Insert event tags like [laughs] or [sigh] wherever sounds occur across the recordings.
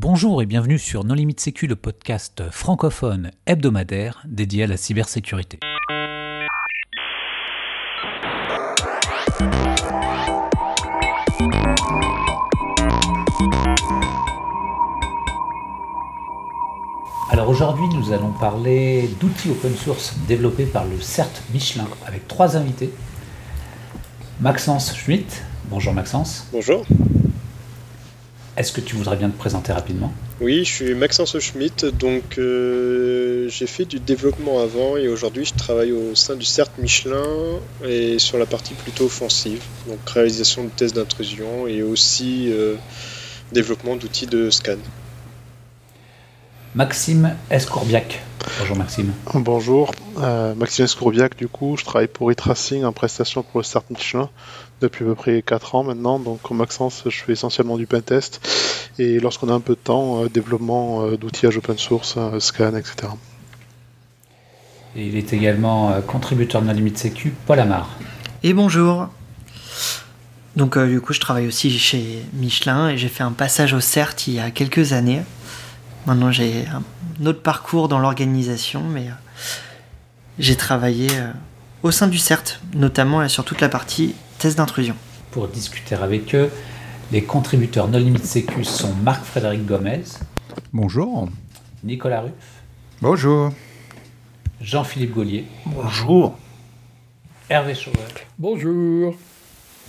Bonjour et bienvenue sur Non Limite Sécu, le podcast francophone hebdomadaire dédié à la cybersécurité. Alors aujourd'hui, nous allons parler d'outils open source développés par le CERT Michelin avec trois invités. Maxence Schmitt. Bonjour Maxence. Bonjour. Est-ce que tu voudrais bien te présenter rapidement? Oui, je suis Maxence Schmitt, donc euh, j'ai fait du développement avant et aujourd'hui je travaille au sein du CERT Michelin et sur la partie plutôt offensive, donc réalisation de tests d'intrusion et aussi euh, développement d'outils de scan. Maxime Escourbiac. Bonjour Maxime. Bonjour, euh, Maxime Escourbiac du coup, je travaille pour e-tracing en prestation pour le CERT Michelin depuis à peu près 4 ans maintenant. Donc comme Maxence, je fais essentiellement du pentest et lorsqu'on a un peu de temps, euh, développement euh, d'outillage open source, euh, scan, etc. Et il est également euh, contributeur de la limite sécu, Paul Amar. Et bonjour. Donc euh, du coup, je travaille aussi chez Michelin et j'ai fait un passage au CERT il y a quelques années. Maintenant, j'ai un autre parcours dans l'organisation, mais euh, j'ai travaillé euh, au sein du CERT, notamment sur toute la partie test d'intrusion. Pour discuter avec eux, les contributeurs No Limite Sécu sont Marc-Frédéric Gomez, Bonjour. Nicolas Ruff, Bonjour. Jean-Philippe Gaulier, Bonjour. Hervé Chauvel, Bonjour.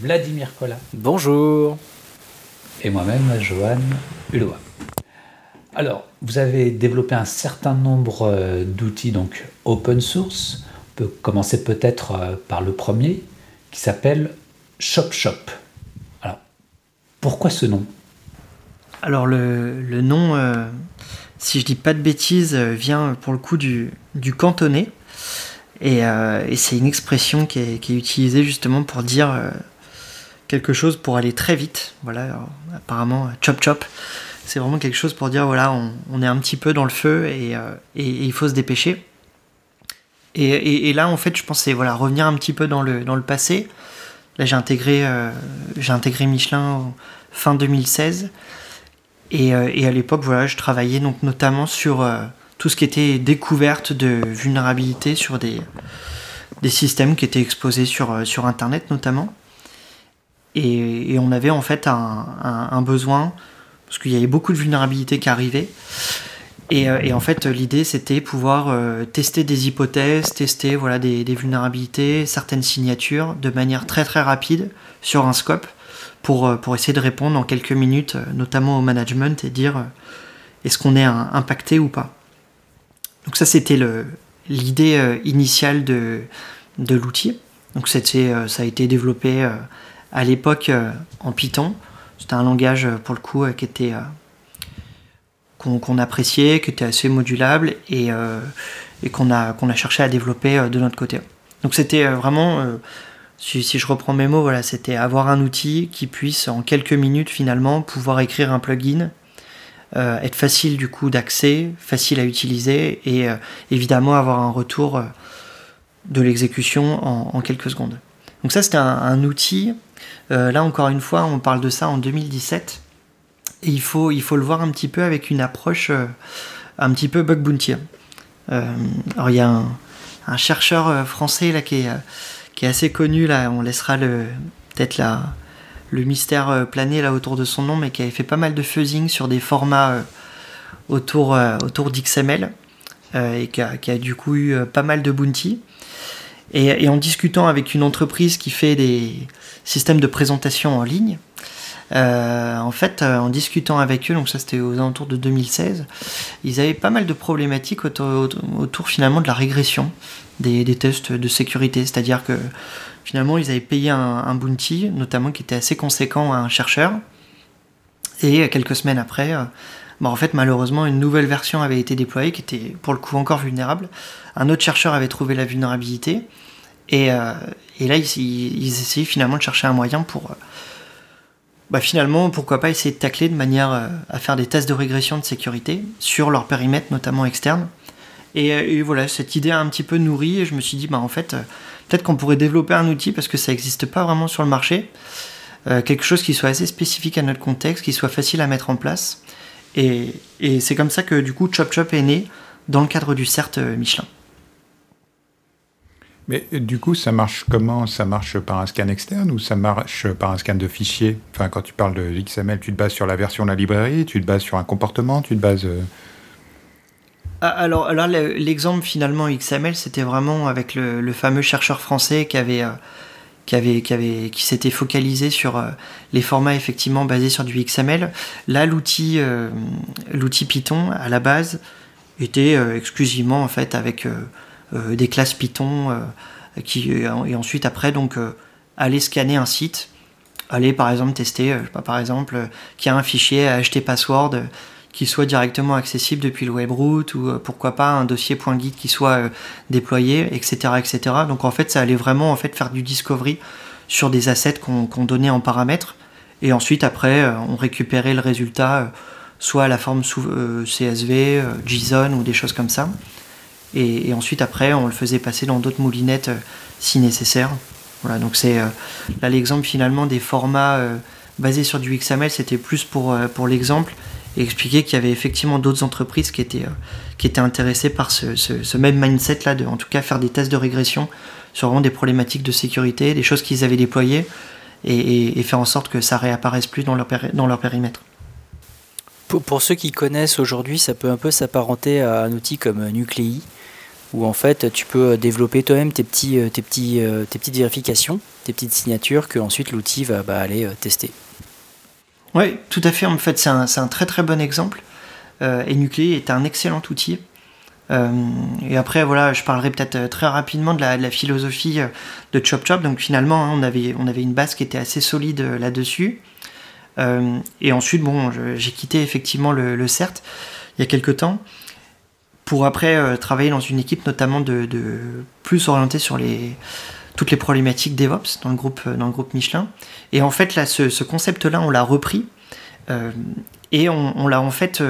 Vladimir Collin Bonjour. et moi-même, Johan Hulot. Alors, vous avez développé un certain nombre euh, d'outils donc open source. On peut commencer peut-être euh, par le premier qui s'appelle ShopShop. Alors, pourquoi ce nom? Alors le, nom, euh, si je dis pas de bêtises, vient pour le coup du, cantonais. Et, c'est une expression qui est, utilisée justement pour dire quelque chose pour aller très vite. Voilà, apparemment, chop chop, c'est vraiment quelque chose pour dire voilà, on, est un petit peu dans le feu et, euh, il faut se dépêcher. Et, là, en fait, je pensais voilà, revenir un petit peu dans le, dans le passé. Là, j'ai intégré, euh, intégré Michelin fin 2016. Et, euh, et à l'époque, voilà, je travaillais donc notamment sur tout ce qui était découverte de vulnérabilité sur des, des systèmes qui étaient exposés sur, sur Internet notamment. Et, on avait en fait un besoin, parce qu'il y avait beaucoup de vulnérabilités qui arrivaient. Et, euh, en fait, l'idée, c'était pouvoir euh, tester des hypothèses, tester voilà, des, vulnérabilités, certaines signatures, de manière très très rapide sur un scope, pour, euh, pour essayer de répondre en quelques minutes, notamment au management, et dire est-ce qu'on est impacté ou pas. Donc ça, c'était l'idée initiale de, de l'outil. Donc ça a été développé à l'époque en Python. C'était un langage, euh, pour le coup, euh, qui était... euh, qu'on appréciait, qui était assez modulable et, qu'on a, qu'on a cherché à développer de notre côté. Donc c'était vraiment, si, je reprends mes mots, voilà, c'était avoir un outil qui puisse en quelques minutes finalement pouvoir écrire un plugin, être facile du coup d'accès, facile à utiliser et évidemment avoir un retour de l'exécution en, quelques secondes. Donc ça c'était un outil, Euh, là encore une fois on parle de ça en 2017 et il faut, le voir un petit peu avec une approche euh, un petit peu bug bounty. Euh, il y a un, chercheur français qui est, assez connu là, on laissera peut-être le mystère planer là autour de son nom, mais qui avait fait pas mal de fuzzing sur des formats autour d'XML et qui a, du coup eu pas mal de bounty. Et, en discutant avec une entreprise qui fait des systèmes de présentation en ligne, euh, en fait, euh, en discutant avec eux, donc ça c'était aux alentours de 2016, ils avaient pas mal de problématiques autour, autour- finalement de la régression des, tests de sécurité. C'est-à-dire que finalement ils avaient payé un, un bounty, notamment qui était assez conséquent à un chercheur, et euh, quelques semaines après, bah, en fait malheureusement une nouvelle version avait été déployée qui était pour le coup encore vulnérable. Un autre chercheur avait trouvé la vulnérabilité, et, euh, là ils, essayaient finalement de chercher un moyen pour... euh, bah finalement, pourquoi pas essayer de tacler de manière euh, à faire des tests de régression de sécurité sur leur périmètre, notamment externe. Et, voilà, cette idée a un petit peu nourri et je me suis dit, bah en fait, peut-être qu'on pourrait développer un outil parce que ça n'existe pas vraiment sur le marché, quelque chose qui soit assez spécifique à notre contexte, qui soit facile à mettre en place Et, et c'est comme ça que du coup Chop Chop est né dans le cadre du CERT Michelin. Mais du coup, ça marche comment? Ça marche par un scan externe ou ça marche par un scan de fichier? Enfin, quand tu parles de XML, tu te bases sur la version de la librairie, tu te bases sur un comportement, tu te bases. Ah, alors là, l'exemple finalement XML, c'était vraiment avec le, fameux chercheur français qui avait, euh, qui avait, qui s'était focalisé sur euh, les formats effectivement basés sur du XML. Là, l'outil, euh, l'outil Python à la base était exclusivement en fait avec euh, des classes Python euh, qui, et ensuite après donc euh, aller scanner un site, aller par exemple tester, je sais pas, par exemple, qu'il y a un fichier acheter password qui soit directement accessible depuis le webroot ou pourquoi pas un dossier .git qui soit déployé, etc., etc. Donc en fait, ça allait vraiment en fait faire du discovery sur des assets qu'on donnait en paramètres et ensuite après on récupérait le résultat soit à la forme CSV, JSON ou des choses comme ça. Et, ensuite, après, on le faisait passer dans d'autres moulinettes euh, si nécessaire. Voilà, donc c'est euh, là l'exemple finalement des formats euh, basés sur du XML, c'était plus pour, pour l'exemple et expliquer qu'il y avait effectivement d'autres entreprises qui étaient, qui étaient intéressées par ce, ce, même mindset là, de en tout cas faire des tests de régression sur vraiment des problématiques de sécurité, des choses qu'ils avaient déployées et, faire en sorte que ça réapparaisse plus dans leur, dans leur périmètre. Pour, ceux qui connaissent aujourd'hui, ça peut un peu s'apparenter à un outil comme Nuclei où en fait tu peux développer toi-même tes, petits, euh, tes, petits, euh, tes petites vérifications, tes petites signatures que ensuite l'outil va bah, aller euh, tester. Oui, tout à fait. En fait, c'est un, très très bon exemple. et Nuclei est un excellent outil. et après, voilà, je parlerai peut-être très rapidement de la, philosophie de Chop Chop. Donc finalement, hein, on, avait, on avait une base qui était assez solide là-dessus. et ensuite, bon, j'ai quitté effectivement le, CERT il y a quelques temps pour après euh, travailler dans une équipe notamment de, plus orientée sur les, toutes les problématiques DevOps dans le groupe, euh, dans le groupe Michelin. Et en fait, là, ce, concept-là, on l'a repris euh, et on, l'a en fait.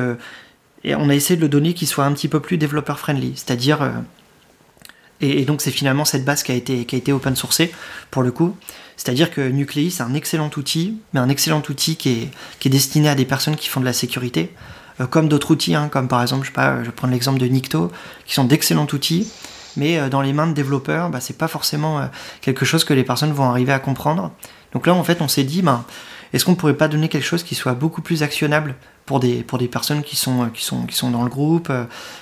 et on a essayé de le donner qu'il soit un petit peu plus développeur friendly, c'est-à-dire. Et, donc, c'est finalement cette base qui a été, qui a été open sourcée pour le coup. C'est-à-dire que Nuclei, c'est un excellent outil, mais un excellent outil qui est, qui est destiné à des personnes qui font de la sécurité. Euh, comme d'autres outils, hein, comme par exemple, je, sais pas, je prends l'exemple de Nikto, qui sont d'excellents outils, mais euh, dans les mains de développeurs, bah, c'est pas forcément euh, quelque chose que les personnes vont arriver à comprendre. Donc là, en fait, on s'est dit, bah, est-ce qu'on ne pourrait pas donner quelque chose qui soit beaucoup plus actionnable pour des, personnes qui sont, qui, sont, dans le groupe,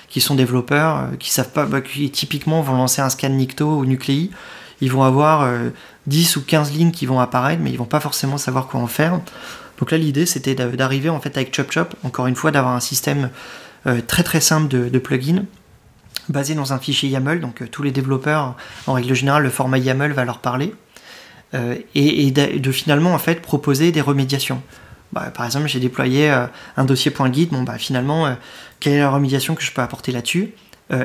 qui sont développeurs, qui savent pas, bah, qui typiquement vont lancer un scan Nikto ou Nuclei, ils vont avoir 10 ou 15 lignes qui vont apparaître, mais ils vont pas forcément savoir quoi en faire. Donc là, l'idée, c'était d'arriver en fait avec ChopChop, encore une fois, d'avoir un système euh, très très simple de, de plugins basé dans un fichier YAML. Donc euh, tous les développeurs, en règle générale, le format YAML va leur parler. Euh, et, de, finalement en fait proposer des remédiations. Bah, par exemple, j'ai déployé un dossier. Bon, bah, finalement, quelle est la remédiation que je peux apporter là-dessus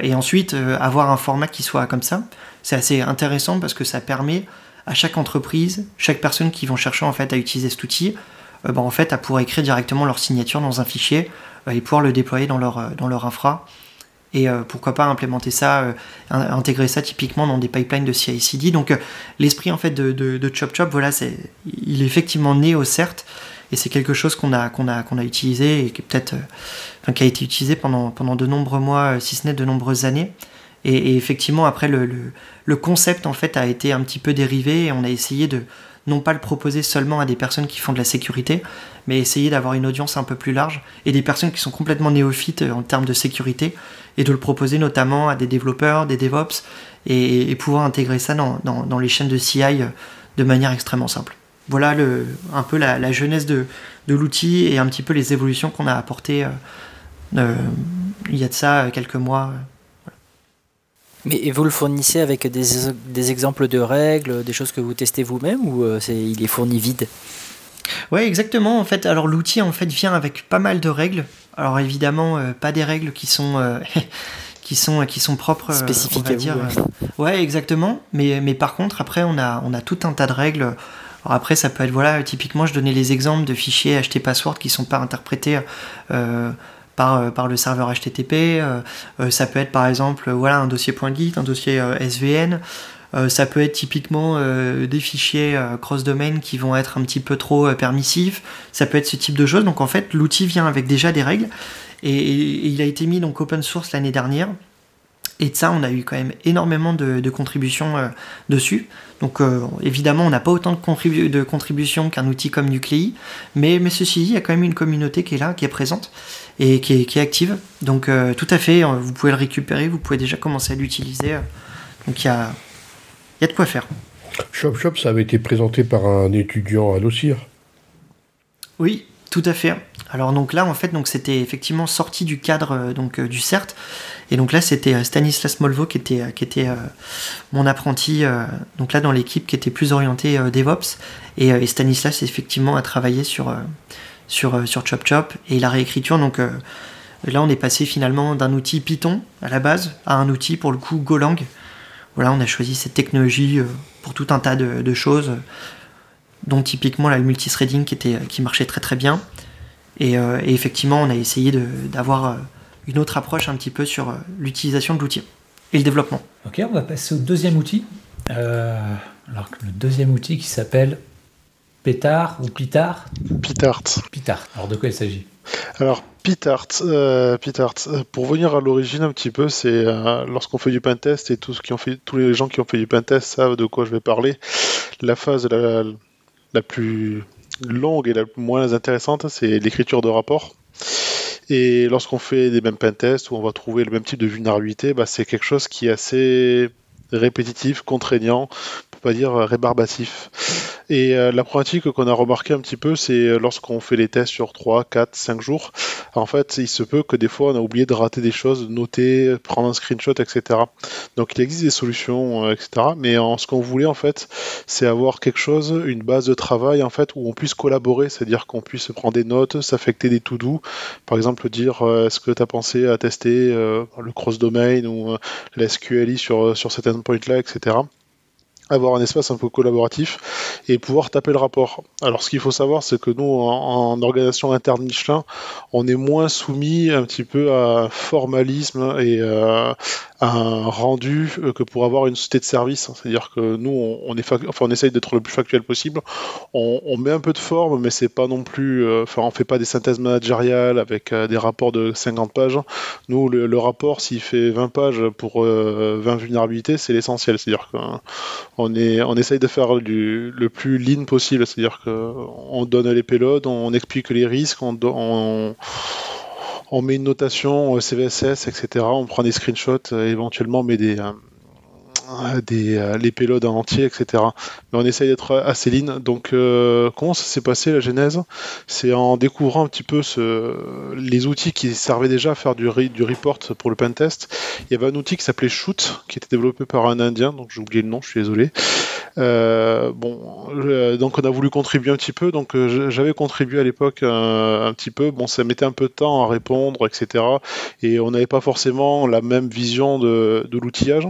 Et ensuite, avoir un format qui soit comme ça. C'est assez intéressant parce que ça permet à chaque entreprise, chaque personne qui vont chercher en fait à utiliser cet outil, euh, bah, en fait, à pouvoir écrire directement leur signature dans un fichier euh, et pouvoir le déployer euh, dans leur infra. Et pourquoi pas implémenter ça, intégrer ça typiquement dans des pipelines de CI/CD. Donc l'esprit en fait de, de, Chop Chop, voilà, c'est, il est effectivement né au CERT et c'est quelque chose qu'on a, qu'on a, qu'on a utilisé et qui peut-être, qui a été utilisé pendant, pendant de nombreux mois, si ce n'est de nombreuses années. Et, effectivement, après, le, le, concept en fait a été un petit peu dérivé et on a essayé de, non pas le proposer seulement à des personnes qui font de la sécurité, mais essayer d'avoir une audience un peu plus large et des personnes qui sont complètement néophytes euh, en termes de sécurité et de le proposer notamment à des développeurs, des DevOps et, pouvoir intégrer ça dans, les chaînes de CI euh, de manière extrêmement simple. Voilà le, un peu la, jeunesse de, l'outil et un petit peu les évolutions qu'on a apportées euh, il y a de ça quelques mois. Mais vous le fournissez avec des, exemples de règles, des choses que vous testez vous-même ou euh, il est fourni vide? Oui, exactement. En fait, alors l'outil en fait vient avec pas mal de règles. Alors évidemment, euh, pas des règles qui sont euh, [laughs] qui sont qui sont propres, spécifiques à dire. ouais, exactement. Mais mais par contre, après, on a on a tout un tas de règles. Alors après, ça peut être voilà, typiquement, je donnais les exemples de fichiers HT password qui sont pas interprétés par, euh, par le serveur HTTP. Euh, euh, ça peut être par exemple voilà, un dossier .git, un dossier SVN. Ça peut être typiquement des fichiers cross-domain qui vont être un petit peu trop permissifs. Ça peut être ce type de choses. Donc en fait, l'outil vient avec déjà des règles. Et, il a été mis donc open source l'année dernière. Et de ça, on a eu quand même énormément de, contributions dessus. Donc évidemment, on n'a pas autant de, contributions qu'un outil comme Nuclei, mais, mais ceci dit, il y a quand même une communauté qui est là, qui est présente et qui est, active. Donc euh, tout à fait, euh, vous pouvez le récupérer, vous pouvez déjà commencer à l'utiliser. Donc il y a, y a de quoi faire. Shop Shop, ça avait été présenté par un étudiant à Dossir. Oui, tout à fait. Alors donc là en fait donc c'était effectivement sorti du cadre euh, donc du CERT et donc là c'était Stanislas Molvo qui était qui était mon apprenti donc là dans l'équipe qui était plus orienté DevOps et, et, Stanislas effectivement a travaillé sur sur, euh, sur Chop Chop et la réécriture. Donc euh, là, on est passé finalement d'un outil Python à la base à un outil pour le coup Golang. Voilà, on a choisi cette technologie euh, pour tout un tas de, choses, dont typiquement la le multithreading qui, était, qui marchait très très bien. Et, effectivement, on a essayé d'avoir une autre approche un petit peu sur l'utilisation de l'outil et le développement. Ok, on va passer au deuxième outil. alors le deuxième outil qui s'appelle Pétard ou Pitard? Pitart. Pitart. Alors de quoi il s'agit? Alors Pitart, euh, euh, pour venir à l'origine un petit peu, c'est euh, lorsqu'on fait du pentest et tous, les gens qui ont fait du pentest savent de quoi je vais parler. La phase la, plus longue et la moins intéressante, c'est l'écriture de rapport. Et lorsqu'on fait des mêmes pentests où on va trouver le même type de vulnérabilité, bah, c'est quelque chose qui est assez répétitif, contraignant, pas dire rébarbatif. Et euh, la pratique qu'on a remarqué un petit peu, c'est euh, lorsqu'on fait les tests sur 3, 4, 5 jours, en fait, il se peut que des fois on a oublié de rater des choses, noter, prendre un screenshot, etc. Donc il existe des solutions, euh, etc. Mais en, ce qu'on voulait en fait, c'est avoir quelque chose, une base de travail en fait où on puisse collaborer, c'est-à-dire qu'on puisse prendre des notes, s'affecter des to-do, par exemple dire est-ce que tu as pensé à tester le cross-domain ou l'SQLI sur, sur cet endpoint-là, etc avoir un espace un peu collaboratif et pouvoir taper le rapport. Alors ce qu'il faut savoir, c'est que nous, en, organisation interne Michelin, on est moins soumis un petit peu à formalisme et euh, un rendu euh, que pour avoir une société de service. C'est-à-dire que nous, on, essaye d'être le plus factuel possible. On, met un peu de forme, mais c'est pas non plus. Euh, on fait pas des synthèses managériales avec des rapports de 50 pages. Nous, le, rapport, s'il fait 20 pages pour 20 vulnérabilités, c'est l'essentiel. C'est-à-dire qu'on on essaye de faire du, le plus lean possible. C'est-à-dire qu'on donne les payloads, on explique les risques, on, met une notation CVSS, etc. On prend des screenshots, euh, éventuellement, mais des, euh, des, euh, les payloads en entier, etc. Mais on essaye d'être assez lean. Donc, comment ça s'est passé la genèse? C'est en découvrant un petit peu ce, les outils qui servaient déjà à faire du, report pour le pentest. Il y avait un outil qui s'appelait Shoot, qui était développé par un Indien, donc j'ai oublié le nom, je suis désolé. Euh, bon, donc on a voulu contribuer un petit peu. Donc euh, j'avais contribué à l'époque euh, un, petit peu. Bon, ça mettait un peu de temps à répondre, etc. Et on n'avait pas forcément la même vision de, l'outillage.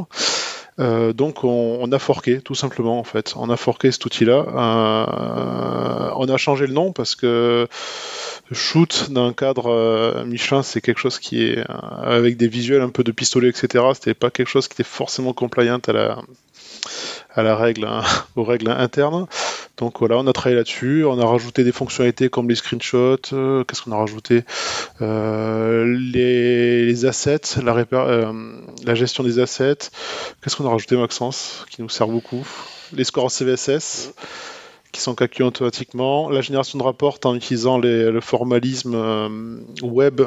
Donc on, a forqué tout simplement en fait. On a forqué cet outil-là. on a changé le nom parce que shoot dans un cadre Michelin, c'est quelque chose qui est avec des visuels un peu de pistolet, etc. C'était pas quelque chose qui était forcément compliant à la, à la règle, hein, [laughs] aux règles internes. Donc voilà, on a travaillé là-dessus, on a rajouté des fonctionnalités comme les screenshots, euh, qu'est-ce qu'on a rajouté euh, les, assets, la, euh, la, gestion des assets, qu'est-ce qu'on a rajouté Maxence, qui nous sert beaucoup, les scores CVSS qui sont calculés automatiquement, la génération de rapports en utilisant le formalisme web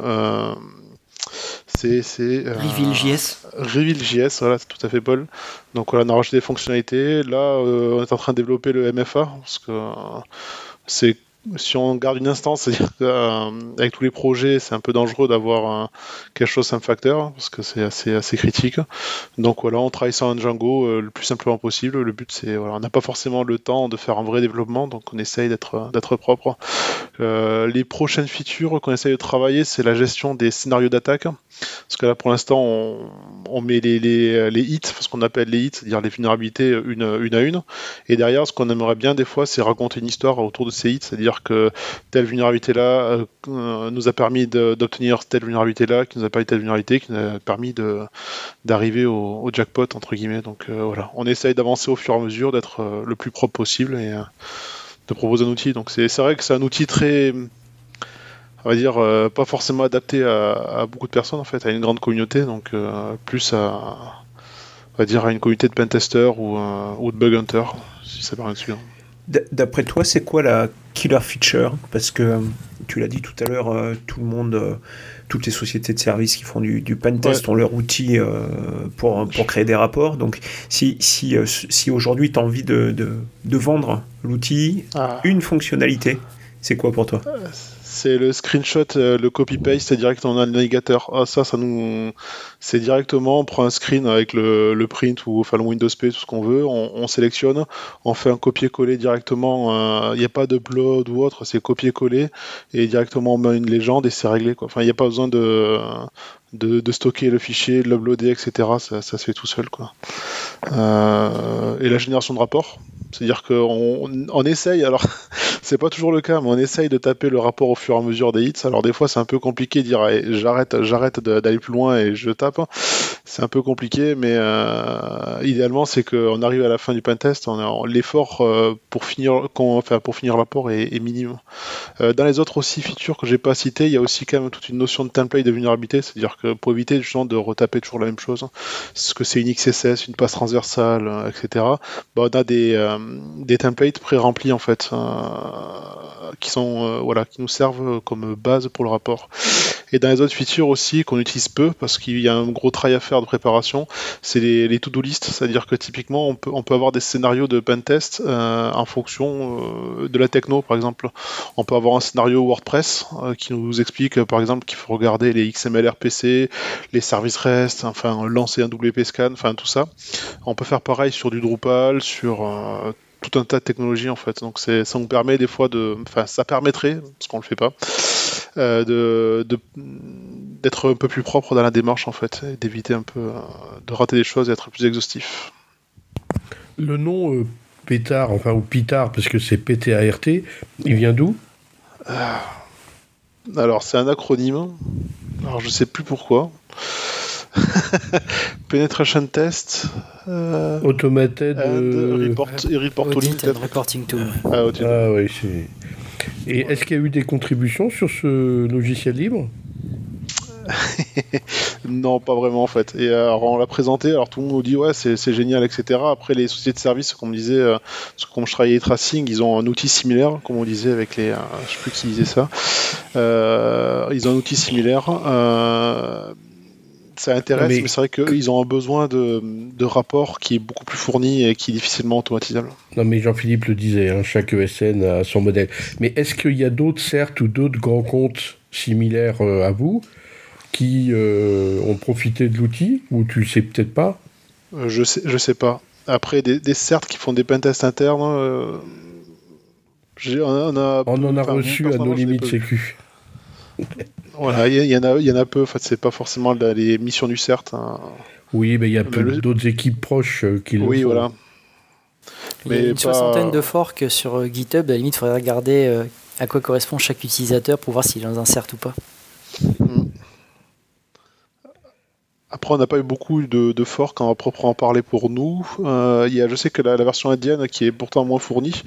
c'est euh, Reveal.js. Reveal.js, voilà, c'est tout à fait Paul. Donc voilà, on a rajouté des fonctionnalités. Là, euh, on est en train de développer le MFA parce que euh, c'est si on garde une instance, c'est-à-dire qu'avec euh, tous les projets, c'est un peu dangereux d'avoir quelque chose un facteur parce que c'est assez, assez critique. Donc voilà, on travaille sur un Django euh, le plus simplement possible. Le but, c'est voilà, on n'a pas forcément le temps de faire un vrai développement, donc on essaye d'être d'être propre. Euh, les prochaines features qu'on essaye de travailler, c'est la gestion des scénarios d'attaque. Parce que là, pour l'instant, on, met les, les, les hits, ce qu'on appelle les hits, c'est-à-dire les vulnérabilités une, une à une. Et derrière, ce qu'on aimerait bien des fois, c'est raconter une histoire autour de ces hits, c'est-à-dire que telle vulnérabilité-là euh, nous a permis d'obtenir telle vulnérabilité-là, qui nous a permis telle vulnérabilité, qui nous a permis d'arriver au, jackpot, entre guillemets. Donc euh, voilà, on essaye d'avancer au fur et à mesure, d'être euh, le plus propre possible et de proposer un outil. Donc c'est vrai que c'est un outil très on va dire, pas forcément adapté à, beaucoup de personnes en fait, à une grande communauté, donc plus à, on va dire, à une communauté de pentester ou, ou de bug hunter, si ça paraît sûr. D'après toi, c'est quoi la killer feature? Parce que euh, tu l'as dit tout à l'heure, euh, tout le monde, euh, toutes les sociétés de services qui font du, du pentest ont leur outil pour, pour créer des rapports. Donc, si, si, si aujourd'hui tu as envie de, de, vendre l'outil, ah. une fonctionnalité, c'est quoi pour toi? C'est le screenshot, euh, le copy-paste, c'est dans le navigateur. Ah, ça, ça nous. C'est directement, on prend un screen avec le, print ou enfin le Windows P, tout ce qu'on veut, on, sélectionne, on fait un copier-coller directement. Il n'y a pas de upload ou autre, c'est copier-coller et directement on met une légende et c'est réglé. Enfin, il n'y a pas besoin de, de, stocker le fichier, de l'uploader, etc. Ça, se fait tout seul. Quoi. Euh, et la génération de rapports, c'est-à-dire qu'on on essaye, alors [laughs] c'est pas toujours le cas, mais on essaye de taper le rapport au fur et à mesure des hits. Alors des fois c'est un peu compliqué de dire j'arrête, j'arrête d'aller plus loin et je tape. C'est un peu compliqué, mais euh, idéalement c'est qu'on arrive à la fin du pentest, l'effort euh, pour finir, enfin, pour finir l'apport est, est minime. dans les autres aussi features que j'ai pas citées, il y a aussi quand même toute une notion de template de vulnérabilité, c'est-à-dire que pour éviter justement de retaper toujours la même chose, ce que c'est une XSS, une passe transversale, etc. Bah, on a des, euh, des templates pré-remplis en fait, euh, qui sont euh, voilà, qui nous servent comme base pour le rapport. Et dans les autres features aussi qu'on utilise peu parce qu'il y a un gros travail à faire de préparation, c'est les, to-do list, c'est-à-dire que typiquement on peut, avoir des scénarios de pentest en fonction de la techno par exemple. On peut avoir un scénario WordPress qui nous explique par exemple qu'il faut regarder les XML RPC, les services REST, enfin lancer un WP scan, enfin tout ça. On peut faire pareil sur du Drupal, sur tout un tas de technologies en fait. Donc ça nous permet des fois de, enfin ça permettrait, parce qu'on le fait pas, euh, de d'être un peu plus propre dans la démarche en fait, d'éviter un peu euh, de rater des choses et être plus exhaustif. Le nom euh, Pétard, enfin ou Pitard, parce que c'est P-T-A-R-T, il vient d'où? Alors c'est un acronyme. Alors je sais plus pourquoi. [laughs] Penetration test. Euh, Automated. Euh, report, reporting tool. Ah, ah oui, Et est-ce qu'il y a eu des contributions sur ce logiciel libre [laughs] non, pas vraiment en fait. Et alors on l'a présenté, alors tout le monde nous dit ouais c'est génial, etc. Après les sociétés de services, comme on disait, euh, comme je travaillais tracing, ils ont un outil similaire, comme on disait avec les, euh, je sais plus qui disait ça. Euh, ils ont un outil similaire. Ça intéresse, mais, c'est vrai qu'ils ont un besoin de, de, rapport qui est beaucoup plus fourni et qui est difficilement automatisable. Non, mais Jean-Philippe le disait, hein, chaque ESN a son modèle. Mais est-ce qu'il y a d'autres certes ou d'autres grands comptes similaires euh, à vous qui euh, ont profité de l'outil ou tu sais peut-être pas? Euh, Je sais, je sais pas. Après, des, des certes qui font des pentests internes, on, a, on en a reçu à nos limites sécu. [laughs] Voilà, il y, en a, il y en a peu. En fait, c'est pas forcément les missions du CERT. Hein. Oui, mais il y a d'autres équipes proches euh, qui Oui, voilà. Il y a une soixantaine de forks sur euh, GitHub. À la limite, il faudrait regarder euh, à quoi correspond chaque utilisateur pour voir s'il est dans un CERT ou pas. Mm. Après, on n'a pas eu beaucoup de, de forks en proprement parler pour nous. Euh, y a, je sais que la, version indienne, qui est pourtant moins fournie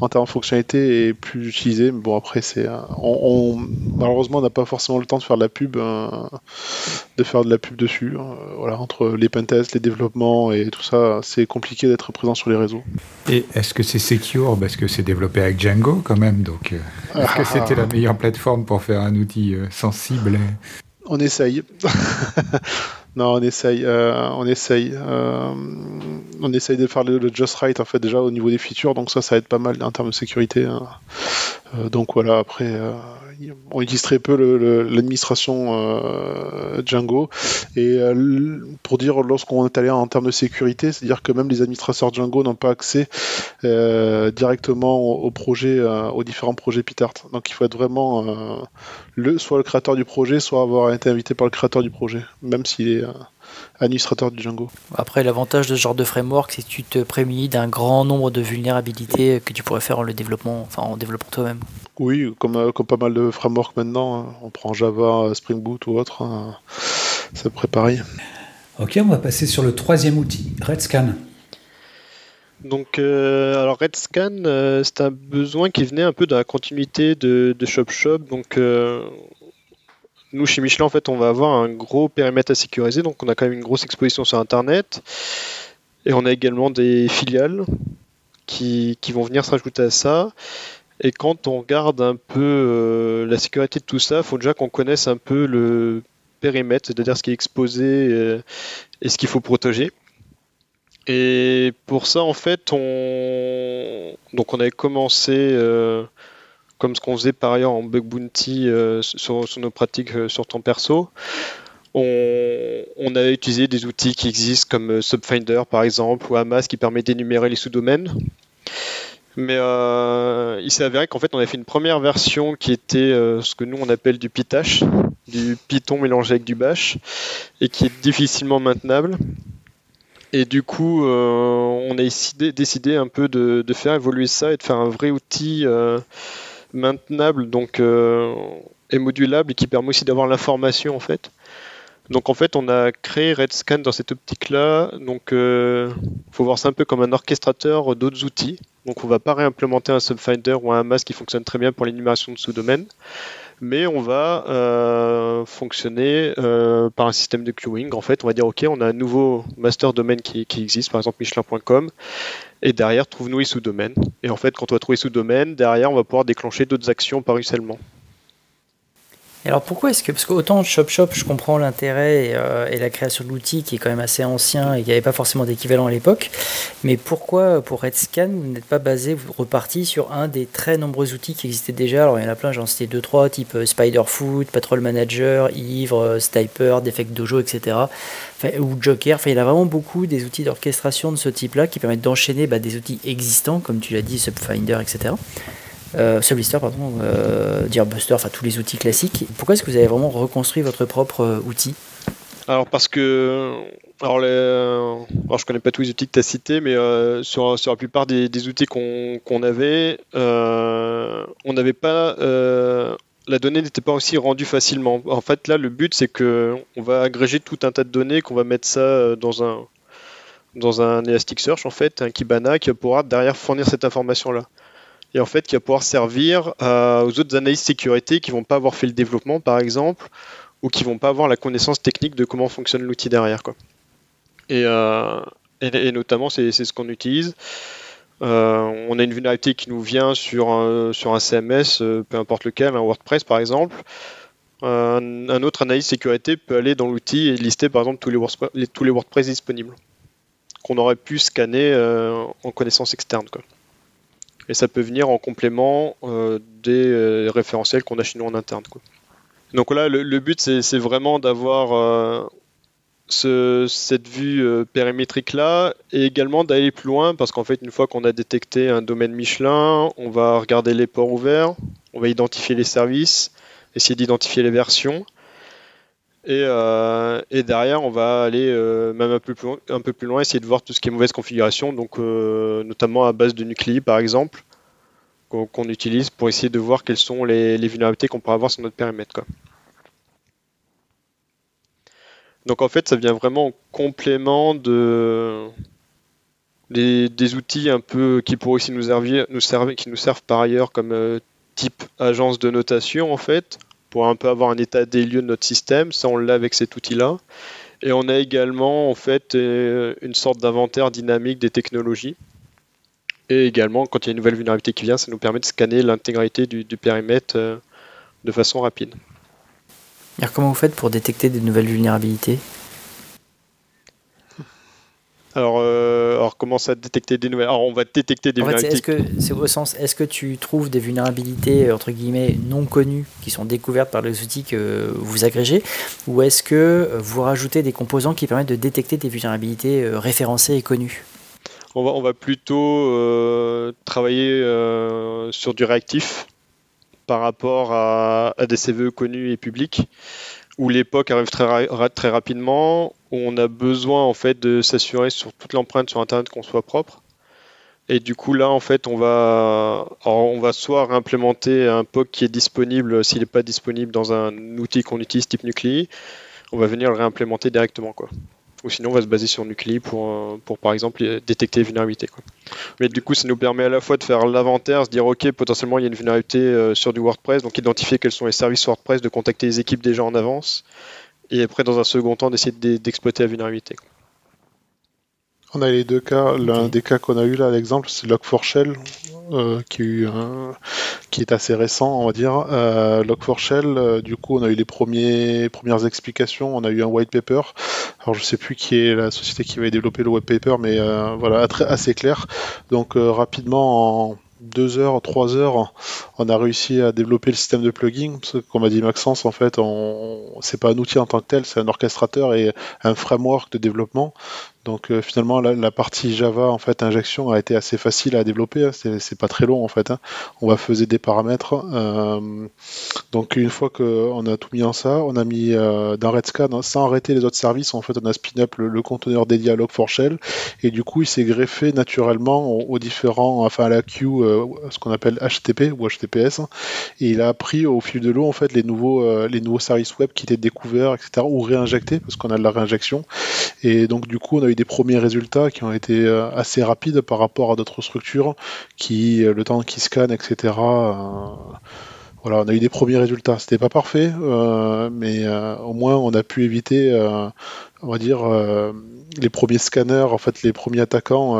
en termes de fonctionnalité, est plus utilisée. Mais bon, après, c'est, on, malheureusement, on n'a pas forcément le temps de faire de la pub, euh, de faire de la pub dessus. Euh, voilà, entre les pentests, les développements et tout ça, c'est compliqué d'être présent sur les réseaux. Et est-ce que c'est secure? Parce que c'est développé avec Django quand même Donc, est-ce que c'était la meilleure plateforme pour faire un outil sensible? On essaye. [laughs] non, on essaye. Euh, on essaye. Euh, on essaye de faire le, just right en fait déjà au niveau des features, donc ça, ça aide pas mal en termes de sécurité. Hein. Euh, donc voilà. Après, on utilise très peu l'administration euh, Django. Et pour dire, lorsqu'on est allé en termes de sécurité, c'est-à-dire que même les administrateurs Django n'ont pas accès directement au, projet, aux différents projets Pitart. Donc il faut être vraiment soit le créateur du projet, soit avoir été invité par le créateur du projet, même s'il est administrateur du Django. Après, l'avantage de ce genre de framework, c'est que tu te prémunis d'un grand nombre de vulnérabilités que tu pourrais faire en le développement, enfin en développant toi-même. Oui, comme, euh, comme pas mal de frameworks maintenant, hein. on prend Java, Spring Boot ou autre, hein. c'est à pareil. Ok, on va passer sur le troisième outil, RedScan. Donc, euh, alors RedScan, euh, c'est un besoin qui venait un peu de la continuité de, de ShopShop. Donc, nous, chez Michelin, fait, on va avoir un gros périmètre à sécuriser, donc on a quand même une grosse exposition sur Internet. Et on a également des filiales qui, vont venir se rajouter à ça. Et quand on regarde un peu euh, la sécurité de tout ça, il faut déjà qu'on connaisse un peu le périmètre, c'est-à-dire ce qui est exposé euh, et ce qu'il faut protéger. Et pour ça, en fait, on, donc on avait commencé euh, comme ce qu'on faisait par ailleurs en bug bounty euh, sur, nos pratiques euh, sur ton perso. On, on, a utilisé des outils qui existent comme euh, Subfinder par exemple ou Hamas qui permet d'énumérer les sous-domaines. Mais il s'est avéré qu'en fait on a fait une première version qui était ce que nous on appelle du Pitash, du Python mélangé avec du Bash, et qui est difficilement maintenable. Et du coup, on a décidé, un peu de, faire évoluer ça et de faire un vrai outil maintenable donc euh, et modulable et qui permet aussi d'avoir l'information en fait. Donc en fait, on a créé RedScan dans cette optique-là. Donc, il euh, faut voir ça un peu comme un orchestrateur d'autres outils. Donc, on va pas réimplémenter un Subfinder ou un Hamas qui fonctionne très bien pour l'énumération de sous-domaines, mais on va euh, fonctionner par un système de queuing. En fait, on va dire OK, on a un nouveau master domaine qui, existe, par exemple Michelin.com, et derrière, trouve-nous les sous-domaines. Et en fait, quand on va trouver sous-domaine, derrière, on va pouvoir déclencher d'autres actions par ruissellement. Alors pourquoi est-ce que, parce qu'autant Shop Shop, je comprends l'intérêt euh, et, la création de l'outil qui est quand même assez ancien et qui n'avait pas forcément d'équivalent à l'époque, mais pourquoi pour RedScan vous n'êtes pas basé, vous reparti sur un des très nombreux outils qui existaient déjà? Alors il y en a plein, j'en citais deux trois, type euh, Spiderfoot, Patrol Manager, Ivre, euh, Stiper, Defect Dojo, etc ou Joker. Enfin, il y a vraiment beaucoup des outils d'orchestration de ce type-là qui permettent d'enchaîner bah, des outils existants, comme tu l'as dit, Subfinder, etc. Euh, Sublister, pardon, euh, Deerbuster, enfin tous les outils classiques. Pourquoi est-ce que vous avez vraiment reconstruit votre propre euh, outil? Alors parce que, alors, les, alors, je connais pas tous les outils que tu as cités, mais euh, sur, sur, la plupart des, outils qu'on avait, on n'avait pas la donnée n'était pas aussi rendue facilement. En fait, là, le but, c'est que on va agréger tout un tas de données, qu'on va mettre ça euh, dans un dans un Elasticsearch, en fait, un Kibana qui pouvoir derrière fournir cette information-là. Et en fait, qui va pouvoir servir euh, aux autres analystes sécurité qui vont pas avoir fait le développement, par exemple, ou qui vont pas avoir la connaissance technique de comment fonctionne l'outil derrière, quoi. Et, euh, notamment, c'est ce qu'on utilise. Euh, on a une vulnérabilité qui nous vient sur un, un CMS, peu importe lequel, un WordPress par exemple. Un, autre analyse sécurité peut aller dans l'outil et lister par exemple tous les, WordPress, disponibles qu'on aurait pu scanner en connaissance externe. Et ça peut venir en complément des référentiels qu'on a chez nous en interne. Donc là, le but c'est vraiment d'avoir cette vue euh, périmétrique là et également d'aller plus loin parce qu'en fait une fois qu'on a détecté un domaine Michelin on va regarder les ports ouverts on va identifier les services essayer d'identifier les versions et, euh, derrière on va aller euh, même un peu, plus loin, essayer de voir tout ce qui est mauvaise configuration donc notamment à base de Nuclei par exemple qu'on utilise pour essayer de voir quelles sont les, vulnérabilités qu'on pourrait avoir sur notre périmètre. Donc en fait, ça vient vraiment en complément de des, outils un peu qui pourraient aussi nous servir, nous servir, qui nous servent par ailleurs comme euh, type agence de notation en fait, pour un peu avoir un état des lieux de notre système. Ça, on l'a avec cet outil-là. Et on a également en fait euh, une sorte d'inventaire dynamique des technologies. Et également, quand il y a une nouvelle vulnérabilité qui vient, ça nous permet de scanner l'intégralité du, périmètre euh, de façon rapide. Comment vous faites pour détecter des nouvelles vulnérabilités? Alors, euh, alors, commence à détecter des nouvelles? Alors, on va détecter des En vulnérabilités. est-ce que c'est au sens, est-ce que tu trouves des vulnérabilités entre guillemets non connues qui sont découvertes par les outils que vous agrégez, ou est-ce que vous rajoutez des composants qui permettent de détecter des vulnérabilités euh, référencées et connues? On va, on va plutôt euh, travailler euh, sur du réactif par rapport à, à des CVE connus et publics, où l'époque arrive très, ra- ra- très rapidement, où on a besoin en fait de s'assurer sur toute l'empreinte sur Internet qu'on soit propre. Et du coup là en fait on va, on va soit réimplémenter un POC qui est disponible s'il n'est pas disponible dans un outil qu'on utilise type Nuclei, on va venir le réimplémenter directement quoi. Ou sinon, on va se baser sur Nuclei pour, euh, pour par exemple, euh, détecter les vulnérabilités. Quoi. Mais du coup, ça nous permet à la fois de faire l'inventaire, se dire, OK, potentiellement, il y a une vulnérabilité euh, sur du WordPress, donc identifier quels sont les services WordPress, de contacter les équipes déjà en avance, et après, dans un second temps, d'essayer d'e- d'exploiter la vulnérabilité. On a les deux cas. L'un des cas qu'on a eu là, l'exemple, c'est Log4Shell, euh, qui, eu est assez récent, on va dire. Euh, Log4Shell, euh, du coup, on a eu les premiers, premières explications. On a eu un white paper. Alors, je sais plus qui est la société qui va développer le white paper, mais euh, voilà, assez clair. Donc, rapidement, en deux heures, trois heures, on a réussi à développer le système de plugin. Parce que, comme a dit Maxence, en fait, c'est pas un outil en tant que tel, c'est un orchestrateur et un framework de développement. Donc euh, finalement la, partie Java en fait injection a été assez facile à développer, hein. c'est c'est pas très long en fait. hein. On va faisait des paramètres. euh, donc une fois qu'on a tout mis en ça, on a mis euh, dans Redscan hein, sans arrêter les autres services. En fait on a spin up le, conteneur dédié à Log4Shell et du coup il s'est greffé naturellement aux, différents, enfin à la queue, euh, ce qu'on appelle HTTP ou HTTPS. hein. Et il a appris au fil de l'eau en fait les nouveaux euh, les nouveaux services web qui étaient découverts etc ou réinjectés parce qu'on a de la réinjection. Et donc du coup, on a eu des premiers résultats qui ont été assez rapides par rapport à d'autres structures qui, le temps qu'ils scannent, etc. voilà, on a eu des premiers résultats. C'était pas parfait, euh, mais euh, au moins on a pu éviter, euh, on va dire, les premiers scanners, en fait, les premiers attaquants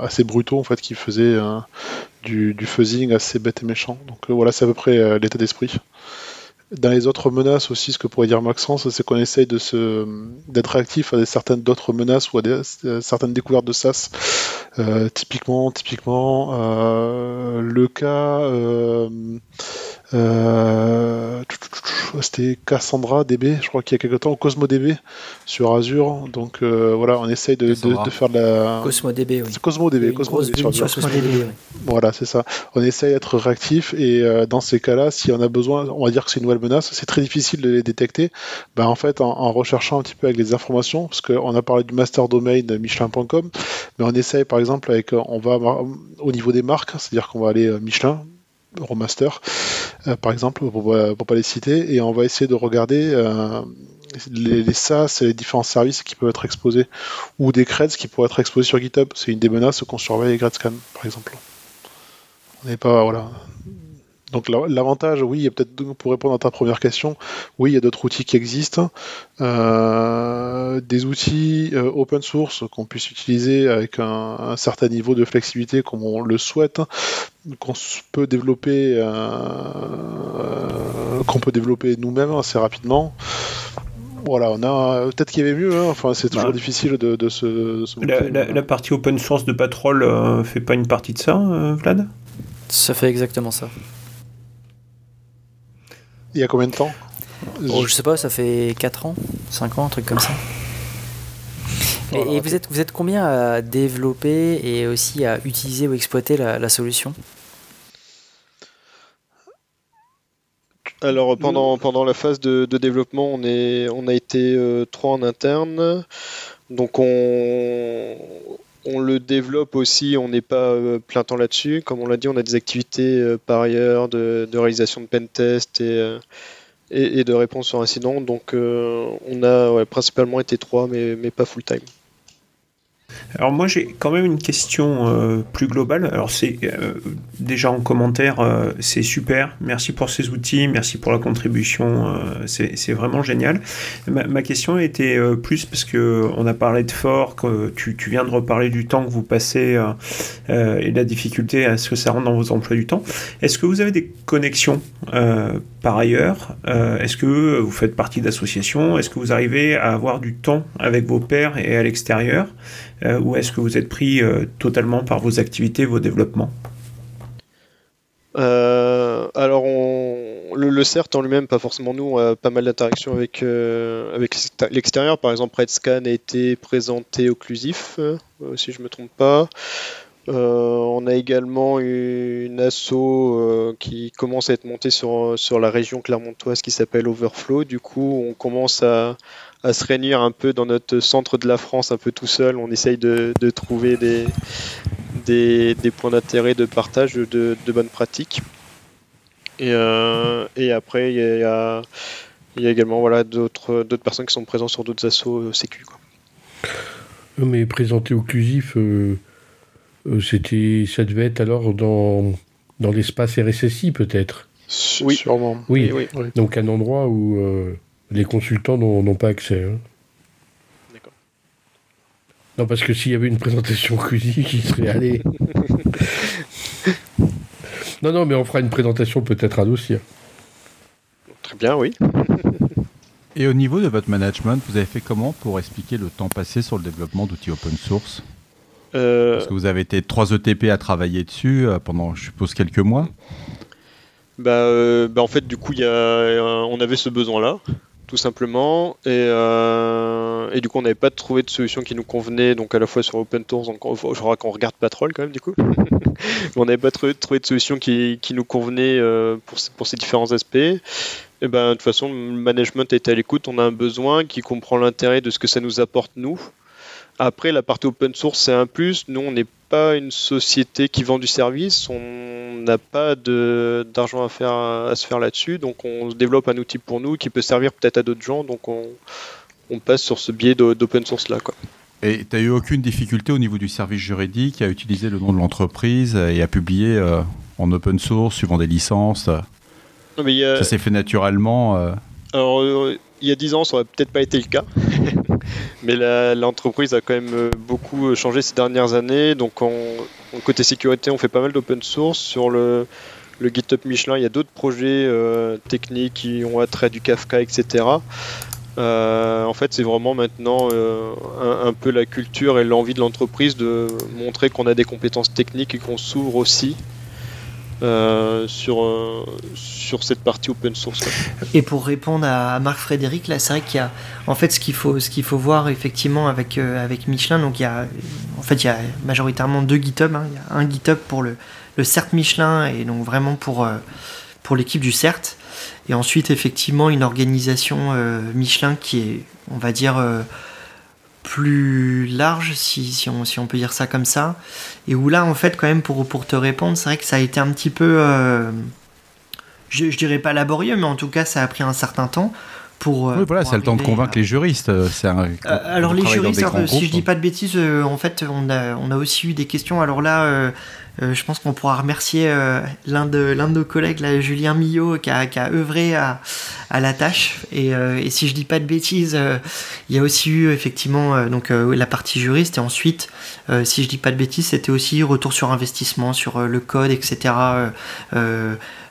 assez brutaux, en fait, qui faisaient du, fuzzing assez bête et méchant. Donc voilà, c'est à peu près l'état d'esprit. Dans les autres menaces aussi, ce que pourrait dire Maxence, c'est qu'on essaye d'être réactif à des certaines d'autres menaces ou à certaines découvertes de SAS. Typiquement, typiquement, le cas, euh, c'était Cassandra DB, je crois qu'il y a quelque temps, ou Cosmo DB sur Azure. Donc euh, voilà, on essaye de, de, Cassandra. de faire de la. Oui. Cosmo DB, une Cosmo grosse DB sur Azure. CosmoDB, oui. Voilà, c'est ça. On essaye d'être réactif et euh, dans ces cas-là, si on a besoin, on va dire que c'est une nouvelle menace, c'est très difficile de les détecter. Ben, en fait, en, en recherchant un petit peu avec les informations, parce qu'on a parlé du master domain Michelin.com, mais on essaye par exemple avec, on va au niveau des marques, c'est-à-dire qu'on va aller Michelin, Euromaster, euh, par exemple, pour, pas- pour pas les citer, et on va essayer de regarder euh, les, les SaaS et les différents services qui peuvent être exposés, ou des creds qui pourraient être exposés sur GitHub. C'est une des menaces qu'on surveille avec GradScan, par exemple. On n'est pas voilà. Donc la- l'avantage, oui, il y a peut-être pour répondre à ta première question, oui, il y a d'autres outils qui existent, Euh, des outils euh, open source qu'on puisse utiliser avec un, un certain niveau de flexibilité comme on le souhaite, qu'on peut développer, euh, qu'on peut développer nous-mêmes assez rapidement. Voilà, on a peut-être qu'il y avait mieux. hein. Enfin, c'est toujours Bah. difficile de, de se. de se La, partie open source de Patrol euh, fait pas une partie de ça, euh, Vlad? Ça fait exactement ça. Il y a combien de temps Oh, je sais pas, ça fait 4 ans, 5 ans, un truc comme ça. Et, Voilà, et vous, êtes, vous êtes combien à développer et aussi à utiliser ou exploiter la, la solution? Alors pendant, pendant la phase de, de développement, on, est, on a été euh, trois en interne. Donc on, on le développe aussi, on n'est pas euh, plein temps là-dessus. Comme on l'a dit, on a des activités euh, par ailleurs de, réalisation de pentest et, euh, et, et de réponse sur incident. Donc on a principalement été trois, mais, mais pas full time. Alors moi j'ai quand même une question euh, plus globale. Alors c'est euh, déjà en commentaire, euh, c'est super. Merci pour ces outils, merci pour la contribution, c'est vraiment génial. Ma, question était plus parce que on a parlé de fort, que tu, tu viens de reparler du temps que vous passez et de la difficulté à ce que ça rentre dans vos emplois du temps. Est-ce que vous avez des connexions par ailleurs? Est-ce que vous faites partie d'associations? Est-ce que vous arrivez à avoir du temps avec vos pairs et à l'extérieur? Ou est-ce que vous êtes pris totalement par vos activités, vos développements? Alors, on, le, CERT en lui-même, pas forcément nous, on a pas mal d'interactions avec, avec l'extérieur. Par exemple, RedScan a été présenté occlusif, si je me trompe pas. Euh, on a également une asso euh, qui commence à être montée sur, sur la région clermontoise qui s'appelle Overflow. Du coup, on commence à, se réunir un peu dans notre centre de la France, un peu tout seul. On essaye de, trouver des, des, points d'intérêt, de partage, de, bonnes pratiques. Et, euh, après, il y a, également voilà, d'autres personnes qui sont présentes sur d'autres assos sécu. Quoi. Mais présenter occlusif, euh, c'était, ça devait être alors dans, dans l'espace RSSI peut-être? Oui, sûrement. Oui. donc un endroit où euh, les consultants n'ont pas accès. Hein. D'accord. Non, parce que s'il y avait une présentation QSI qui serait allé. [laughs] non, non, mais on fera une présentation peut-être à dossier. Très bien, oui. Et au niveau de votre management, vous avez fait comment pour expliquer le temps passé sur le développement d'outils open source? Euh, Parce que vous avez été 3 ETP à travailler dessus euh, pendant, je suppose, quelques mois. Bah, euh, bah en fait, du coup, y a, on avait ce besoin-là, tout simplement, et, et du coup, on n'avait pas trouvé de solution qui nous convenait, donc à la fois sur Open Tours, donc, je crois qu'on regarde Patrol quand même, du coup. [laughs] on n'avait pas trouvé, de solution qui, qui nous convenait pour, pour, ces différents aspects. Et ben, de toute façon, le management était à l'écoute, on a un besoin qui comprend l'intérêt de ce que ça nous apporte, nous, après, la partie open source, c'est un plus. Nous, on n'est pas une société qui vend du service. On n'a pas d'argent à, faire, à se faire là-dessus. Donc, on développe un outil pour nous qui peut servir peut-être à d'autres gens. Donc, on, passe sur ce biais d'open source là. Quoi. Et tu n'as eu aucune difficulté au niveau du service juridique à utiliser le nom de l'entreprise et à publier euh, en open source suivant des licences Ça s'est fait naturellement euh Alors, euh, il y a 10 ans, ça aurait peut-être pas été le cas. Mais l'entreprise a quand même euh, beaucoup euh, changé ces dernières années. Donc, côté sécurité, on fait pas mal d'open source. Sur le, GitHub Michelin, il y a d'autres projets euh, techniques qui ont attrait du Kafka, etc. en fait, c'est vraiment maintenant un, peu la culture et l'envie de l'entreprise de montrer qu'on a des compétences techniques et qu'on s'ouvre aussi euh, sur, euh, sur cette partie open source. Et pour répondre à Marc Frédéric, là, c'est vrai qu'il y a, en fait, ce qu'il faut, ce qu'il faut voir effectivement avec, euh, avec Michelin, donc il y a, en fait, il y a majoritairement deux GitHub. Hein. Il y a un GitHub pour le, le CERT Michelin et donc vraiment pour, pour l'équipe du CERT. Et ensuite, effectivement, une organisation Michelin qui est, on va dire, plus large, si, si, on, si, on, peut dire ça comme ça. Et où là, en fait, quand même, pour, pour te répondre, c'est vrai que ça a été un petit peu, euh, je, je, dirais pas laborieux, mais en tout cas, ça a pris un certain temps. Pour, euh, oui, voilà, c'est le temps de convaincre les juristes. Euh, un, alors les juristes, si je dis pas de bêtises, en fait, on a, on a aussi eu des questions. Alors là, euh, je pense qu'on pourra remercier euh, l'un de, de nos collègues, Julien Millot, qui a, qui a œuvré à, à la tâche. Et, euh, si je dis pas de bêtises, il y a aussi eu effectivement donc, la partie juriste. Et ensuite, si je dis pas de bêtises, c'était aussi retour sur investissement, sur le code, etc.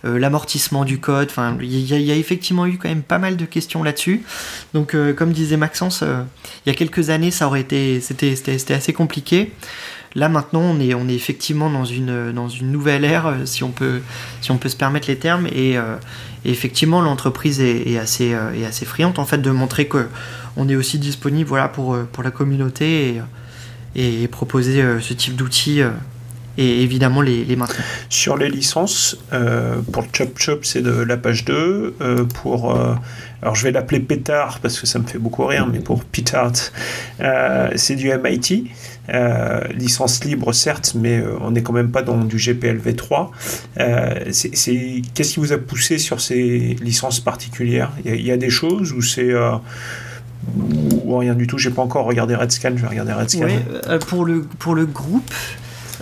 l'amortissement du code. Enfin, il y, a effectivement eu quand même pas mal de questions là-dessus. Donc, comme disait Maxence, il y a quelques années, ça aurait été, c'était assez compliqué. Là maintenant, on est, on effectivement dans une, nouvelle ère, euh, si on, peut, on se permettre les termes, et, euh, effectivement l'entreprise est, assez, euh, est assez friante en fait de montrer qu'on est aussi disponible pour, la communauté et, proposer ce type d'outils et évidemment les, maintenir. Sur les licences, pour Chop Chop, c'est de la page 2. pour, alors je vais l'appeler Pétard parce que ça me fait beaucoup rire, mais pour Petard, c'est du MIT. Euh, licence libre certes, mais euh, on n'est quand même pas dans du GPLv 3. Euh, qu'est-ce qui vous a poussé sur ces licences particulières? Il y, a des choses ou c'est ou rien du tout? J'ai pas encore regardé Redscan, je vais regarder Redscan. pour le pour le groupe,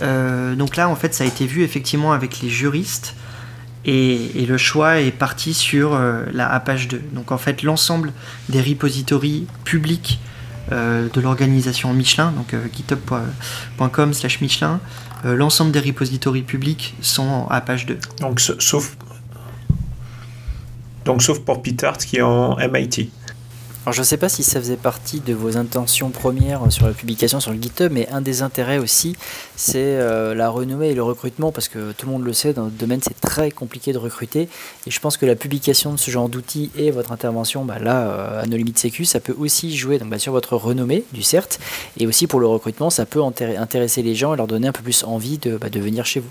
donc là en fait ça a été vu effectivement avec les juristes. Et, le choix est parti sur la Apache 2. Donc en fait, l'ensemble des repositories publics de l'organisation Michelin, donc euh, github.com slash Michelin, euh, l'ensemble des repositories publics sont à page 2. Donc sauf, donc, sauf pour Pitart qui est en MIT. Alors je ne sais pas si ça faisait partie de vos intentions premières sur la publication sur le GitHub, mais un des intérêts aussi, c'est euh, la renommée et le recrutement, parce que tout le monde le sait, dans notre domaine, c'est très compliqué de recruter. Et je pense que la publication de ce genre d'outils et votre intervention, bah, là, euh, à nos limites sécu, ça peut aussi jouer donc, bah, sur votre renommée, du CERT, et aussi pour le recrutement, ça peut intéresser les gens et leur donner un peu plus envie de, bah, de venir chez vous.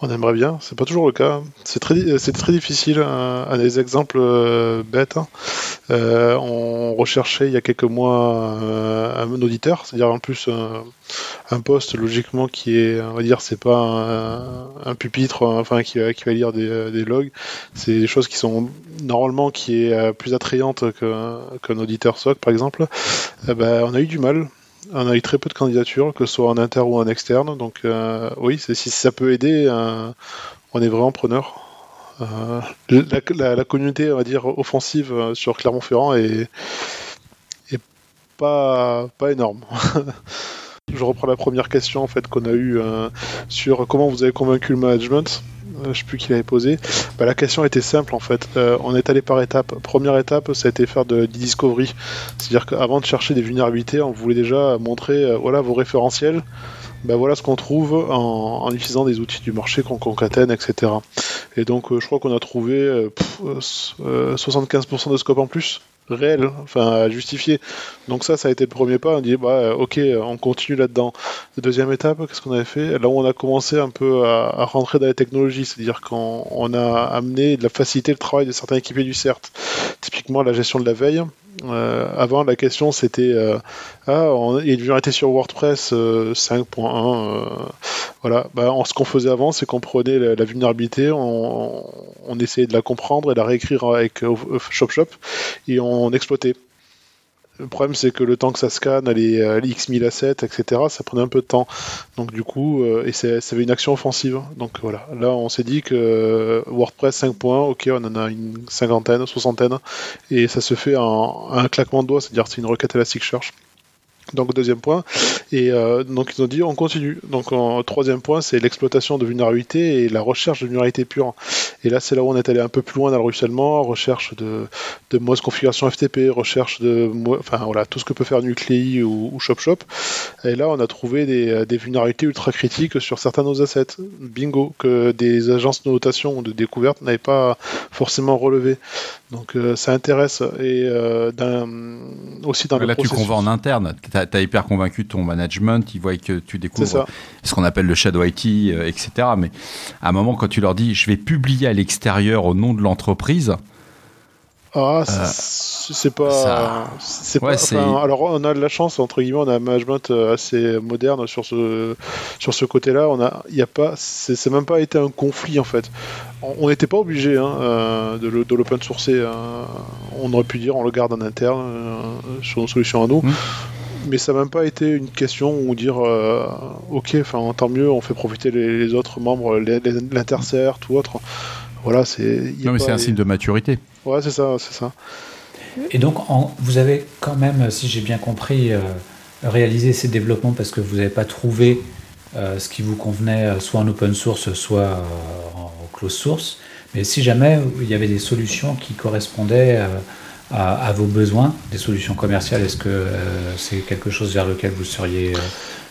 On aimerait bien, c'est pas toujours le cas. C'est très, difficile. Un, des exemples euh, bêtes, hein. euh, on recherchait il y a quelques mois euh, un auditeur, c'est-à-dire en plus un poste logiquement qui est, on va dire, c'est pas un, pupitre, enfin qui, va lire des, logs. C'est des choses qui sont normalement qui est plus attrayante qu'un auditeur SOC par exemple. Ben, on a eu du mal on a eu très peu de candidatures, que ce soit en interne ou en externe. Donc euh, oui, si ça peut aider, euh, on est vraiment preneur. Euh, la, communauté, on va offensive sur Clermont-Ferrand est, pas, pas énorme. [laughs] Je reprends la première question en fait qu'on a eue sur comment vous avez convaincu le management. Euh, je sais plus qui l'avait posé. Bah, la question était simple en fait. Euh, on est allé par étapes. Première étape, ça a été faire de, du discovery. C'est-à-dire qu'avant de chercher des vulnérabilités, on voulait déjà montrer euh, voilà vos référentiels. Ben voilà ce qu'on trouve en, utilisant des outils du marché qu'on concatène, etc. Et donc je crois qu'on a trouvé 75% de scope en plus réel, enfin à justifier. Donc ça, ça a été le premier pas. On dit bah ok, on continue là-dedans. Deuxième étape, qu'est-ce qu'on avait fait? Là où on a commencé un peu à, rentrer dans les technologies, c'est-à-dire qu'on a amené de la facilité le travail de certains équipiers du CERT. Typiquement la gestion de la veille. Euh, avant, la question c'était euh, ah, on, il sur WordPress 5.1. Euh, voilà. Bah, ce qu'on faisait avant, c'est qu'on prenait la, vulnérabilité, on, on, essayait de la comprendre et de la réécrire avec ShopShop et on exploitait. Le problème, c'est que le temps que ça scanne, les, X1000 assets, etc., ça prenait un peu de temps. Donc, du coup, et ça avait une action offensive. Donc, voilà. Là, on s'est dit que WordPress 5.1, ok, on en a une cinquantaine, soixantaine, et ça se fait en un claquement de doigts, c'est-à-dire c'est une requête Elasticsearch. Donc deuxième point. Et euh, donc ils ont dit on continue. Donc en troisième point, c'est l'exploitation de vulnérabilité et la recherche de vulnérabilité pure. Et là, c'est là où on est allé un peu plus loin dans le ruissellement, recherche de, de mode configuration FTP, recherche de, enfin voilà, tout ce que peut faire Nuclei ou, ou ShopShop. Et là, on a trouvé des, des, vulnérabilités ultra critiques sur certains de nos assets. Bingo, que des agences de notation ou de découverte n'avaient pas forcément relevé. Donc euh, ça intéresse et euh, aussi dans le Là, tu convaincs en interne. Tu as, hyper convaincu ton management. Ils voient que tu découvres ce qu'on appelle le shadow IT, euh, etc. Mais à un moment, quand tu leur dis, je vais publier à l'extérieur au nom de l'entreprise, ah, euh, c'est pas. C'est pas. alors, on a de la chance entre guillemets, on a un management euh, assez moderne sur ce sur ce côté-là. On a, il y a pas, c'est même pas été un conflit en fait. On n'était pas obligé hein, euh, de l'open sourcer. on aurait pu dire, on le garde en interne sur nos solutions à nous. Mmh. Mais ça n'a même pas été une question où dire ok, enfin tant mieux, on fait profiter les, autres membres, l'intercert ou autre. Voilà, c'est. Non, mais c'est un signe de maturité. Ouais, c'est ça, c'est ça. Et donc, vous avez quand même, si j'ai bien compris, euh, réalisé ces développements parce que vous n'avez pas trouvé euh, ce qui vous convenait, euh, soit en open source, soit en closed source. Mais si jamais il y avait des solutions qui correspondaient à, vos besoins, des solutions commerciales, est-ce que c'est quelque chose vers lequel vous seriez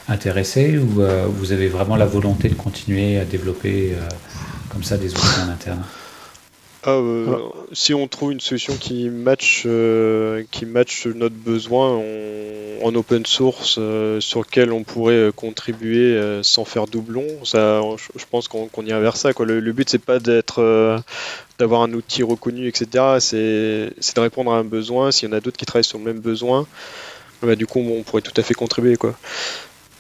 intéressé ou vous avez vraiment la volonté de continuer à développer comme ça des outils en interne? Ah, euh, si on trouve une solution qui match, euh, qui match notre besoin en open source euh, sur lequel on pourrait contribuer sans faire doublon, ça, je, pense qu'on ira vers ça. Quoi. Le, le but c'est pas d'être, d'avoir un outil reconnu, etc. C'est de répondre à un besoin. S'il y en a d'autres qui travaillent sur le même besoin, bah, du coup on pourrait tout à fait contribuer. Quoi.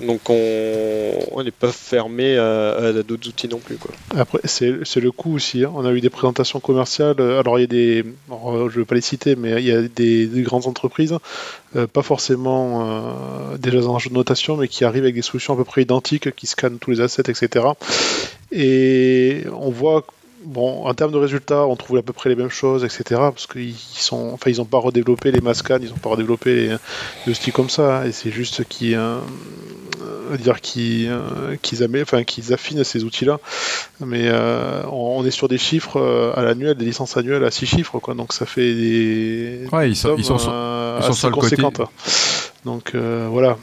Donc on n'est pas fermé à, d'autres outils non plus. Quoi. Après, c'est le coût aussi. Hein. On a eu des présentations commerciales. Alors il y a des, je ne vais pas les citer, mais il y a des, grandes entreprises, euh, pas forcément euh, déjà dans un jeu de notation, mais qui arrivent avec des solutions à peu près identiques, qui scannent tous les assets, etc. Et on voit Bon, en termes de résultats, on trouve à peu près les mêmes choses, etc. Parce qu'ils sont, enfin, n'ont pas redéveloppé les mascans, ils n'ont pas redéveloppé les, outils comme ça. Et c'est juste qu'ils, euh, dire qu'ils enfin, qu'ils affinent ces outils-là. Mais on est sur des chiffres à l'annuel, des licences annuelles à 6 chiffres, quoi. Donc ça fait des. Ouais, ils sont, ils sont, sur, le côté. Donc voilà.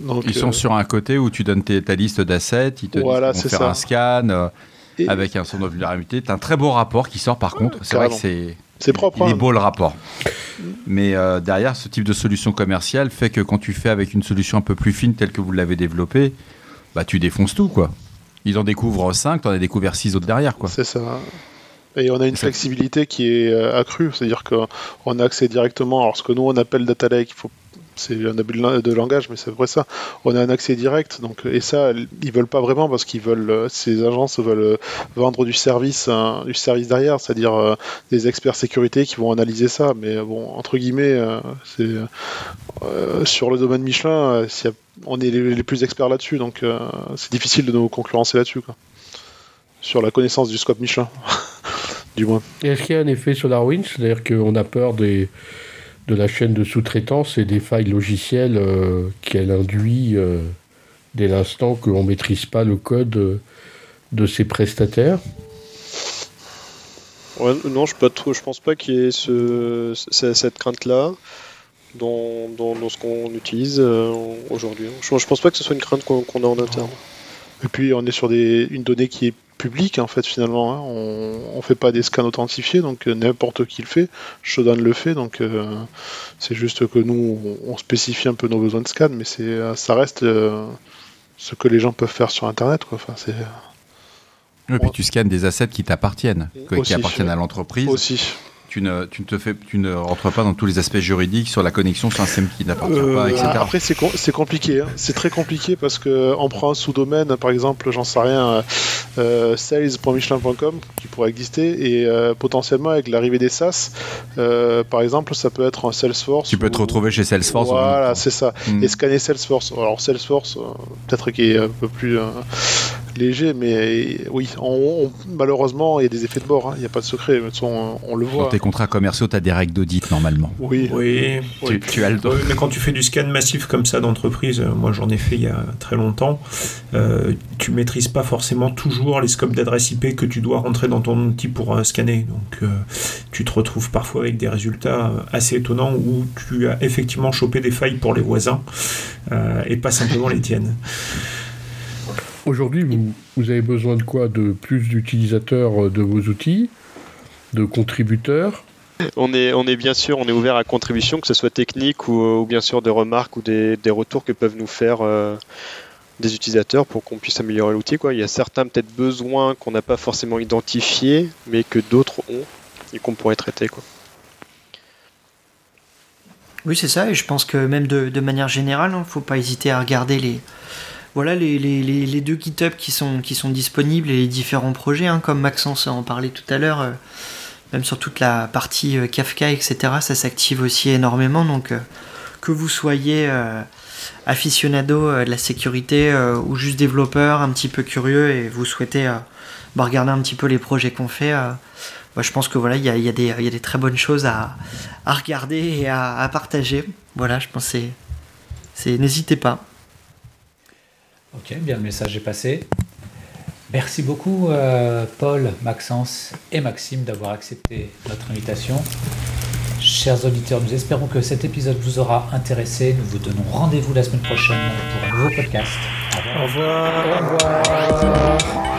Donc, ils sont sur un côté où tu donnes ta liste d'assets, ils te voilà, disent faire un scan avec un son de vulnérabilité. C'est un très beau rapport qui sort par contre. C'est vrai que c'est. C'est propre. Il est hein. beau le rapport. Mais euh, derrière, ce type de solution commerciale fait que quand tu fais avec une solution un peu plus fine telle que vous l'avez développée, bah tu défonces tout quoi. Ils en découvrent 5, tu en as découvert 6 autres derrière quoi. C'est ça. Et on a une flexibilité qui est euh, accrue, c'est-à-dire qu'on a accès directement à ce que nous on appelle data lake. Il faut c'est un abus de langage, mais c'est vrai ça. On a un accès direct, donc et ça, ils veulent pas vraiment parce qu'ils veulent, euh, ces agences veulent euh, vendre du service, du service derrière, c'est-à-dire euh, des experts sécurité qui vont analyser ça. Mais bon, entre guillemets, sur le domaine Michelin, on est les, plus experts là-dessus, donc c'est difficile de nous concurrencer là-dessus, Sur la connaissance du scope Michelin, [laughs] du moins. Est-ce qu'il y a un effet sur Darwin, c'est-à-dire qu'on a peur des de la chaîne de sous-traitance et des failles logicielles euh, qu'elle induit euh, dès l'instant que l'on ne maîtrise pas le code euh, de ses prestataires Non, je ne pense pas qu'il y ait ce, cette crainte-là dans, dans, ce qu'on utilise aujourd'hui. Je ne pense pas que ce soit une crainte qu'on a en interne. Et puis on est sur des, une donnée qui est public en fait finalement. Hein. On, ne fait pas des scans authentifiés, donc euh, n'importe qui le fait. Shodan le fait, donc euh, c'est juste que nous on, spécifie un peu nos besoins de scan, mais c'est euh, ça reste ce que les gens peuvent faire sur Internet. Quoi. Enfin, c'est et puis tu scannes des assets qui t'appartiennent, qui appartiennent à l'entreprise. Aussi tu ne, tu ne, te fais, tu ne rentres pas dans tous les aspects juridiques sur la connexion sur un système qui n'appartient pas, etc. Euh, après, c'est compliqué. Hein. C'est très compliqué parce qu'on prend un sous-domaine, par exemple, j'en sais rien, euh, sales.michelin.com qui pourrait exister et euh, potentiellement avec l'arrivée des SaaS, euh, par exemple, ça peut être un Salesforce. Tu peux te retrouver chez Salesforce. Voilà, c'est ça. Et scanner Salesforce. Alors, Salesforce, peut-être qu'il est un peu plus léger, mais oui, malheureusement, il y a des effets de bord, hein. il n'y a pas de secret, on, le voit. Dans tes contrats commerciaux, tu as des règles d'audit normalement. Oui, oui. Tu, as le mais quand tu fais du scan massif comme ça d'entreprise, euh, moi j'en ai fait il y a très longtemps, euh, tu maîtrises pas forcément toujours les scopes d'adresse IP que tu dois rentrer dans ton outil pour euh, scanner. Donc tu te retrouves parfois avec des résultats assez étonnants où tu as effectivement chopé des failles pour les voisins et pas simplement les tiennes. Aujourd'hui, vous, avez besoin de quoi? De plus d'utilisateurs euh, de vos outils? De contributeurs? On est, on est bien sûr on est ouvert à contribution, que ce soit technique ou, bien sûr des remarques ou des, retours que peuvent nous faire euh, des utilisateurs pour qu'on puisse améliorer l'outil. Il y a certains peut-être besoins qu'on n'a pas forcément identifiés, mais que d'autres ont et qu'on pourrait traiter. Quoi. Oui, c'est ça, et je pense que même de, manière générale, il hein, ne faut pas hésiter à regarder les, voilà les, deux GitHub qui sont, disponibles et les différents projets, hein, comme Maxence en parlait tout à l'heure, euh, même sur toute la partie euh, Kafka, etc., ça s'active aussi énormément. Donc, euh, que vous soyez aficionado de la sécurité ou juste développeur, un petit peu curieux et vous souhaitez bah, regarder un petit peu les projets qu'on fait, bah, je pense que voilà, il y a, des très bonnes choses à, regarder et à, à, partager. Voilà, je pense c'est. N'hésitez pas. Ok, bien le message est passé. Merci beaucoup euh, Paul, Maxence et Maxime d'avoir accepté notre invitation. Chers auditeurs, nous espérons que cet épisode vous aura intéressé. Nous vous donnons rendez-vous la semaine prochaine pour un nouveau podcast. Au revoir. Au revoir.